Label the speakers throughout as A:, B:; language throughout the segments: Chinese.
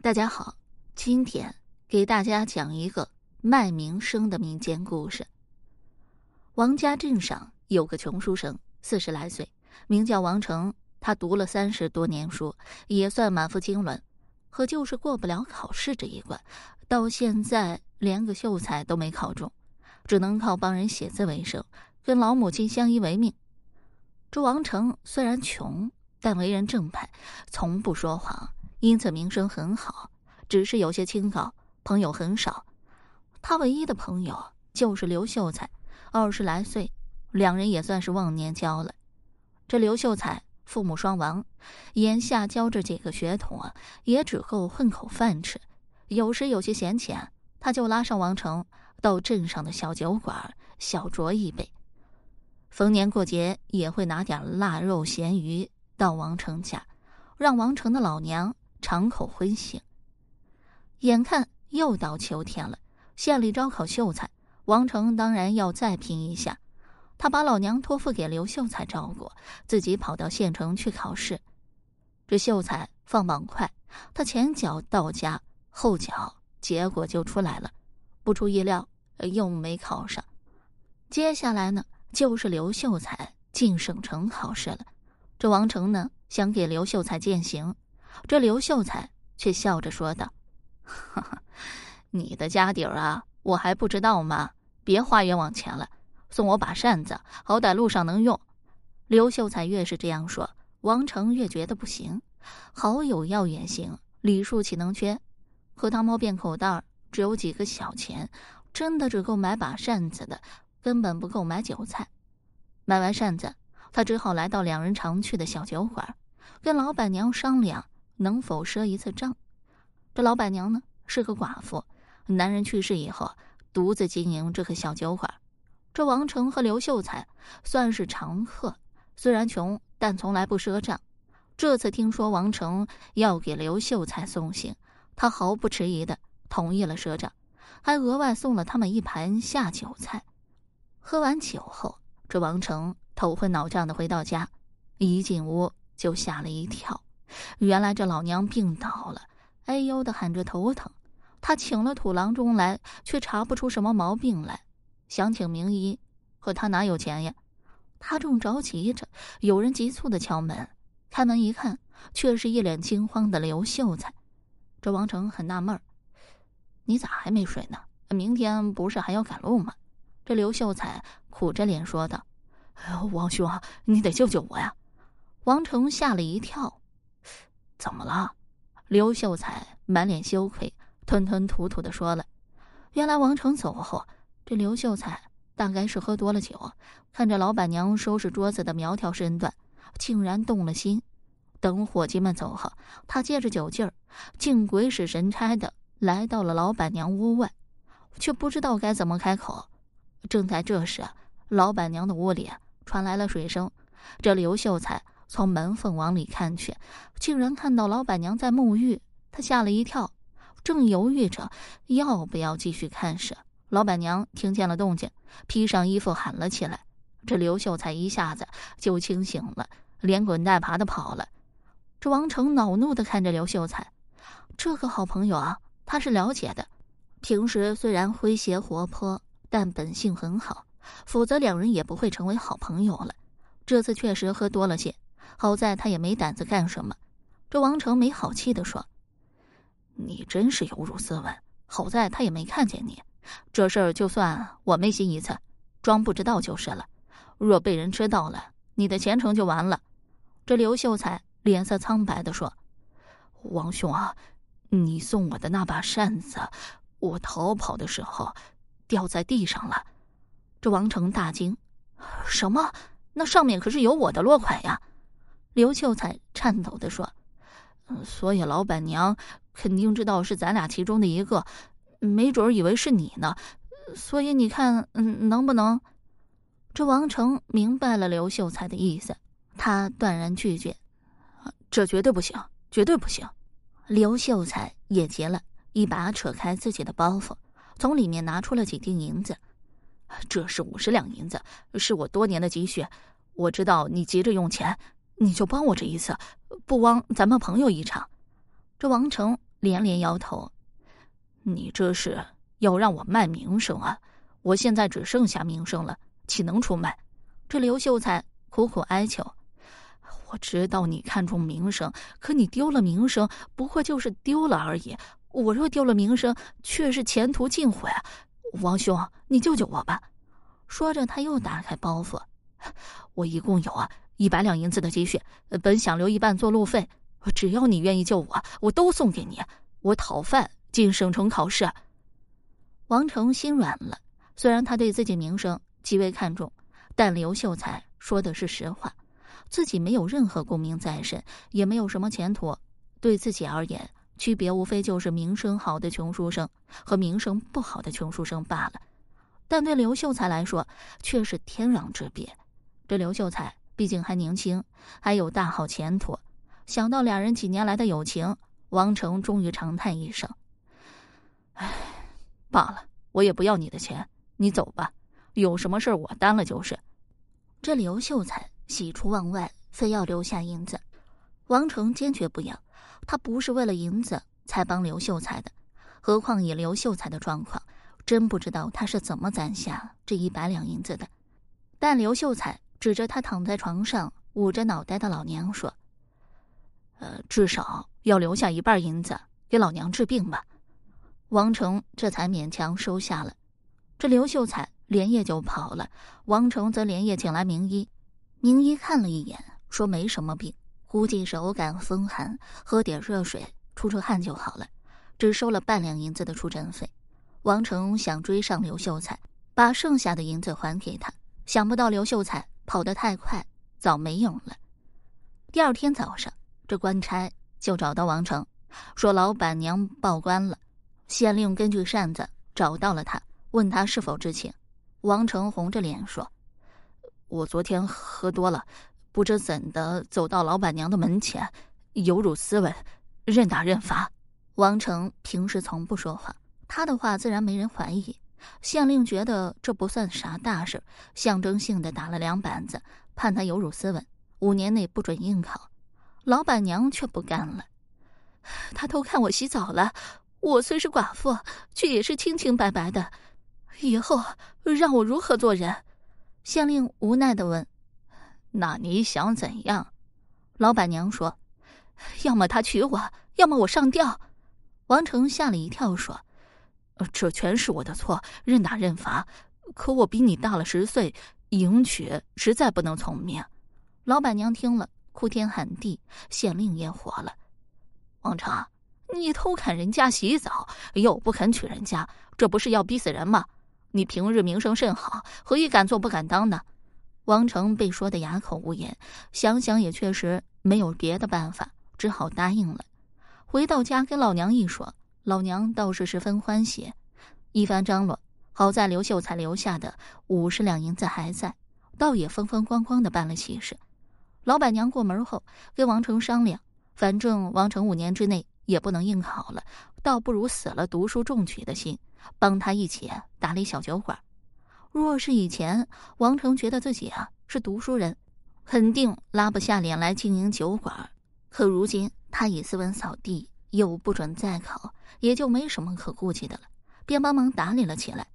A: 大家好，今天给大家讲一个卖名声的民间故事。王家镇上有个穷书生，四十来岁，名叫王成。他读了三十多年书，也算满腹经纶，可就是过不了考试这一关，到现在连个秀才都没考中，只能靠帮人写字为生，跟老母亲相依为命。这王成虽然穷，但为人正派，从不说谎。因此名声很好，只是有些清高，朋友很少。他唯一的朋友就是刘秀才，二十来岁，两人也算是忘年交了。这刘秀才父母双亡，眼下教这几个学徒啊，也只够混口饭吃。有时有些闲钱，他就拉上王成到镇上的小酒馆小酌一杯。逢年过节也会拿点腊肉咸鱼到王成家，让王成的老娘。尝口荤腥。眼看又到秋天了，县里招考秀才，王成当然要再拼一下。他把老娘托付给刘秀才照顾，自己跑到县城去考试。这秀才放榜快，他前脚到家，后脚结果就出来了。不出意料，又没考上。接下来呢，就是刘秀才进省城考试了。这王成呢，想给刘秀才践行。这刘秀才却笑着说道：“哈哈，你的家底儿啊，我还不知道吗？别花冤枉钱了，送我把扇子，好歹路上能用。”刘秀才越是这样说，王成越觉得不行。好友要远行，礼数岂能缺？可他摸遍口袋，只有几个小钱，真的只够买把扇子的，根本不够买酒菜。买完扇子，他只好来到两人常去的小酒馆，跟老板娘商量。能否赊一次账？这老板娘呢是个寡妇，男人去世以后独自经营这个小酒馆。这王成和刘秀才算是常客，虽然穷，但从来不赊账。这次听说王成要给刘秀才送行，他毫不迟疑的同意了赊账，还额外送了他们一盘下酒菜。喝完酒后，这王成头昏脑胀的回到家，一进屋就吓了一跳。原来这老娘病倒了，哎呦的喊着头疼。他请了土郎中来，却查不出什么毛病来。想请名医，可他哪有钱呀？他正着急着，有人急促的敲门。开门一看，却是一脸惊慌的刘秀才。这王成很纳闷儿：“你咋还没睡呢？明天不是还要赶路吗？”这刘秀才苦着脸说道：“哎呦王兄，你得救救我呀！”王成吓了一跳。怎么了？刘秀才满脸羞愧，吞吞吐吐的说了。原来王成走后，这刘秀才大概是喝多了酒，看着老板娘收拾桌子的苗条身段，竟然动了心。等伙计们走后，他借着酒劲儿，竟鬼使神差的来到了老板娘屋外，却不知道该怎么开口。正在这时，老板娘的屋里传来了水声。这刘秀才。从门缝往里看去，竟然看到老板娘在沐浴。他吓了一跳，正犹豫着要不要继续看时，老板娘听见了动静，披上衣服喊了起来。这刘秀才一下子就清醒了，连滚带爬的跑了。这王成恼怒的看着刘秀才，这个好朋友啊，他是了解的。平时虽然诙谐活泼，但本性很好，否则两人也不会成为好朋友了。这次确实喝多了些。好在他也没胆子干什么，这王成没好气的说：“你真是有辱斯文。”好在他也没看见你，这事儿就算我没心一次，装不知道就是了。若被人知道了，你的前程就完了。这刘秀才脸色苍白的说：“王兄啊，你送我的那把扇子，我逃跑的时候掉在地上了。”这王成大惊：“什么？那上面可是有我的落款呀！”刘秀才颤抖的说：“，所以老板娘肯定知道是咱俩其中的一个，没准以为是你呢。所以你看，嗯，能不能？”这王成明白了刘秀才的意思，他断然拒绝：“这绝对不行，绝对不行！”刘秀才也急了，一把扯开自己的包袱，从里面拿出了几锭银子：“这是五十两银子，是我多年的积蓄。我知道你急着用钱。”你就帮我这一次，不枉咱们朋友一场。这王成连连摇头：“
B: 你这是要让我卖名声啊？我现在只剩下名声了，岂能出卖？”
A: 这刘秀才苦苦哀求：“
B: 我知道你看重名声，可你丢了名声，不过就是丢了而已。我若丢了名声，却是前途尽毁。王兄，你救救我吧！”
A: 说着，他又打开包袱：“
B: 我一共有啊。”一百两银子的积蓄，本想留一半做路费。只要你愿意救我，我都送给你。我讨饭进省城考试。
A: 王成心软了。虽然他对自己名声极为看重，但刘秀才说的是实话，自己没有任何功名在身，也没有什么前途。对自己而言，区别无非就是名声好的穷书生和名声不好的穷书生罢了。但对刘秀才来说，却是天壤之别。这刘秀才。毕竟还年轻，还有大好前途。想到两人几年来的友情，王成终于长叹一声：“
B: 唉，罢了，我也不要你的钱，你走吧。有什么事我担了就是。”
A: 这刘秀才喜出望外，非要留下银子。王成坚决不要，他不是为了银子才帮刘秀才的。何况以刘秀才的状况，真不知道他是怎么攒下这一百两银子的。但刘秀才。指着他躺在床上捂着脑袋的老娘说：“
B: 呃，至少要留下一半银子给老娘治病吧。”
A: 王成这才勉强收下了。这刘秀才连夜就跑了，王成则连夜请来名医。名医看了一眼，说没什么病，估计是偶感风寒，喝点热水出出汗就好了，只收了半两银子的出诊费。王成想追上刘秀才，把剩下的银子还给他，想不到刘秀才。跑得太快，早没影了。第二天早上，这官差就找到王成，说老板娘报官了。县令根据扇子找到了他，问他是否知情。王成红着脸说：“
B: 我昨天喝多了，不知怎的走到老板娘的门前，有辱斯文，认打认罚。”
A: 王成平时从不说话，他的话自然没人怀疑。县令觉得这不算啥大事，象征性的打了两板子，判他有辱斯文，五年内不准应考。老板娘却不干了，他偷看我洗澡了。我虽是寡妇，却也是清清白白的。以后让我如何做人？县令无奈的问：“
B: 那你想怎样？”
A: 老板娘说：“要么他娶我，要么我上吊。”王成吓了一跳，说。
B: 这全是我的错，认打认罚。可我比你大了十岁，迎娶实在不能从命。
A: 老板娘听了，哭天喊地，县令也火了。
B: 王成，你偷看人家洗澡，又不肯娶人家，这不是要逼死人吗？你平日名声甚好，何以敢做不敢当呢？
A: 王成被说的哑口无言，想想也确实没有别的办法，只好答应了。回到家，跟老娘一说。老娘倒是十分欢喜，一番张罗，好在刘秀才留下的五十两银子还在，倒也风风光光的办了喜事。老板娘过门后跟王成商量，反正王成五年之内也不能应考了，倒不如死了读书中举的心，帮他一起打理小酒馆。若是以前，王成觉得自己啊是读书人，肯定拉不下脸来经营酒馆。可如今他已斯文扫地。又不准再考，也就没什么可顾忌的了，便帮忙打理了起来。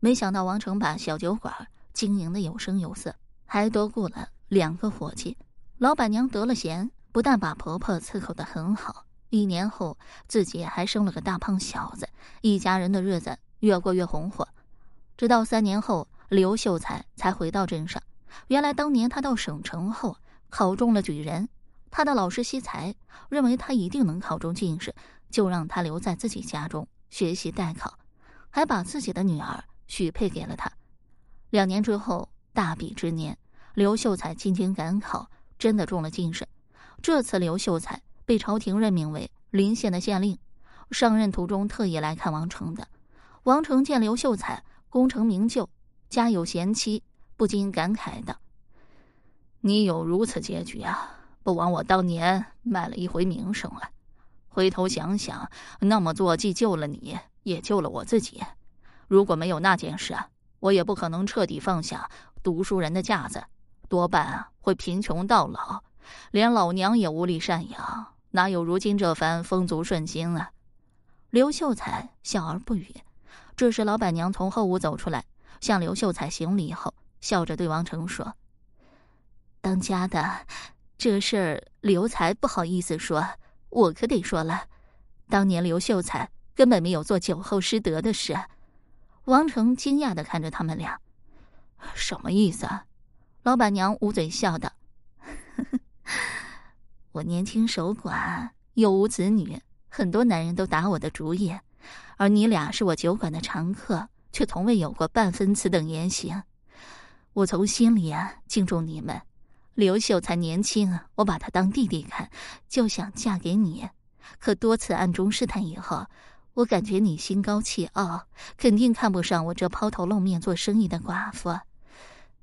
A: 没想到王成把小酒馆经营的有声有色，还多雇了两个伙计。老板娘得了闲，不但把婆婆伺候的很好，一年后自己还生了个大胖小子，一家人的日子越过越红火。直到三年后，刘秀才才回到镇上。原来当年他到省城后考中了举人。他的老师惜才，认为他一定能考中进士，就让他留在自己家中学习代考，还把自己的女儿许配给了他。两年之后，大比之年，刘秀才进京赶考，真的中了进士。这次刘秀才被朝廷任命为临县的县令，上任途中特意来看王成的。王成见刘秀才功成名就，家有贤妻，不禁感慨道：“
B: 你有如此结局啊！”不枉我当年卖了一回名声了。回头想想，那么做既救了你，也救了我自己。如果没有那件事，我也不可能彻底放下读书人的架子，多半会贫穷到老，连老娘也无力赡养，哪有如今这番风足顺心啊？
A: 刘秀才笑而不语。这时，老板娘从后屋走出来，向刘秀才行礼后，笑着对王成说：“当家的，这事儿刘才不好意思说，我可得说了。当年刘秀才根本没有做酒后失德的事。”王成惊讶的看着他们俩，
B: 什么意思啊？
A: 老板娘捂嘴笑道：“ 我年轻守寡，又无子女。”很多男人都打我的主意，而你俩是我酒馆的常客，却从未有过半分此等言行。我从心里啊敬重你们。刘秀才年轻，我把他当弟弟看，就想嫁给你。可多次暗中试探以后，我感觉你心高气傲，肯定看不上我这抛头露面做生意的寡妇。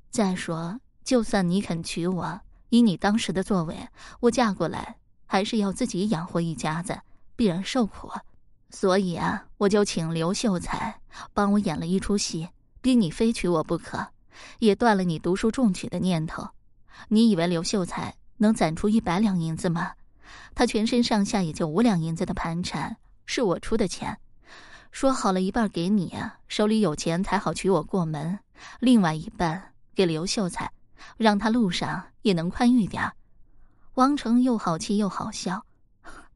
A: 再说，就算你肯娶我，以你当时的作为，我嫁过来还是要自己养活一家子。必然受苦，所以啊，我就请刘秀才帮我演了一出戏，逼你非娶我不可，也断了你读书中举的念头。你以为刘秀才能攒出一百两银子吗？他全身上下也就五两银子的盘缠，是我出的钱，说好了一半给你，手里有钱才好娶我过门，另外一半给刘秀才，让他路上也能宽裕点。王成又好气又好笑。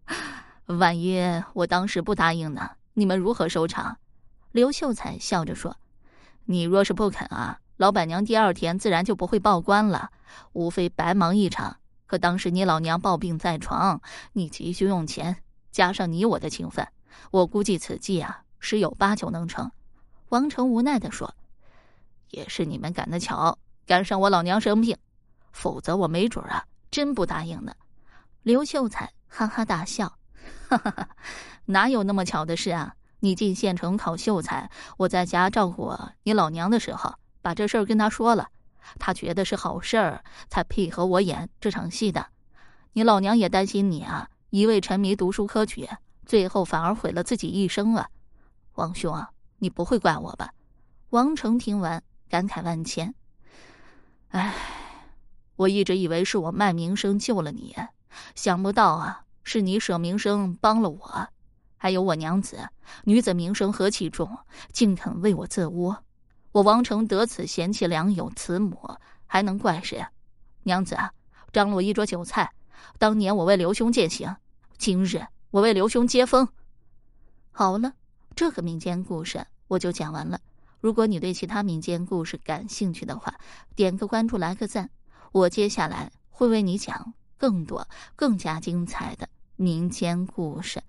B: 万一我当时不答应呢？你们如何收场？
A: 刘秀才笑着说：“
B: 你若是不肯啊，老板娘第二天自然就不会报官了，无非白忙一场。可当时你老娘抱病在床，你急需用钱，加上你我的情分，我估计此计啊十有八九能成。”
A: 王成无奈的说：“
B: 也是你们赶得巧，赶上我老娘生病，否则我没准啊真不答应呢。”
A: 刘秀才哈哈大笑。
B: 哈哈哈，哪有那么巧的事啊！你进县城考秀才，我在家照顾你老娘的时候，把这事儿跟他说了，他觉得是好事儿，才配合我演这场戏的。你老娘也担心你啊，一味沉迷读书科举，最后反而毁了自己一生啊！王兄啊，你不会怪我吧？
A: 王成听完感慨万千。
B: 唉，我一直以为是我卖名声救了你，想不到啊！是你舍名声帮了我，还有我娘子，女子名声何其重，竟肯为我自污。我王成得此贤妻良友，慈母还能怪谁？娘子，张罗一桌酒菜。当年我为刘兄践行，今日我为刘兄接风。
A: 好了，这个民间故事我就讲完了。如果你对其他民间故事感兴趣的话，点个关注，来个赞，我接下来会为你讲更多、更加精彩的。民间故事。